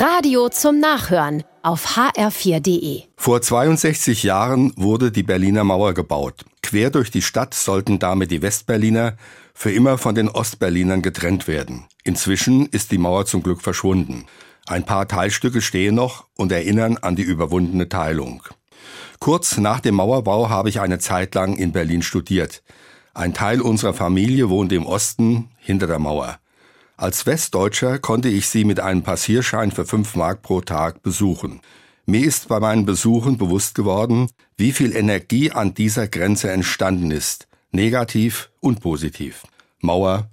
Radio zum Nachhören auf hr4.de. Vor 62 Jahren wurde die Berliner Mauer gebaut. Quer durch die Stadt sollten damit die Westberliner für immer von den Ostberlinern getrennt werden. Inzwischen ist die Mauer zum Glück verschwunden. Ein paar Teilstücke stehen noch und erinnern an die überwundene Teilung. Kurz nach dem Mauerbau habe ich eine Zeit lang in Berlin studiert. Ein Teil unserer Familie wohnte im Osten hinter der Mauer. Als Westdeutscher konnte ich sie mit einem Passierschein für fünf Mark pro Tag besuchen. Mir ist bei meinen Besuchen bewusst geworden, wie viel Energie an dieser Grenze entstanden ist, negativ und positiv. Mauer,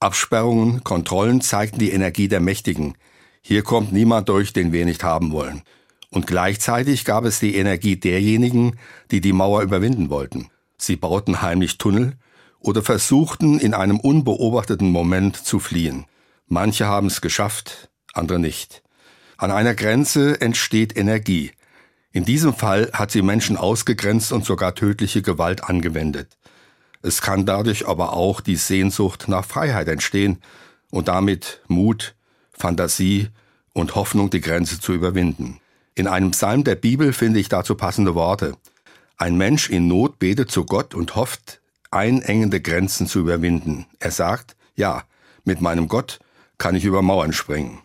Absperrungen, Kontrollen zeigten die Energie der Mächtigen. Hier kommt niemand durch, den wir nicht haben wollen. Und gleichzeitig gab es die Energie derjenigen, die die Mauer überwinden wollten. Sie bauten heimlich Tunnel, oder versuchten in einem unbeobachteten Moment zu fliehen. Manche haben es geschafft, andere nicht. An einer Grenze entsteht Energie. In diesem Fall hat sie Menschen ausgegrenzt und sogar tödliche Gewalt angewendet. Es kann dadurch aber auch die Sehnsucht nach Freiheit entstehen und damit Mut, Fantasie und Hoffnung, die Grenze zu überwinden. In einem Psalm der Bibel finde ich dazu passende Worte. Ein Mensch in Not betet zu Gott und hofft, einengende Grenzen zu überwinden. Er sagt, ja, mit meinem Gott kann ich über Mauern springen.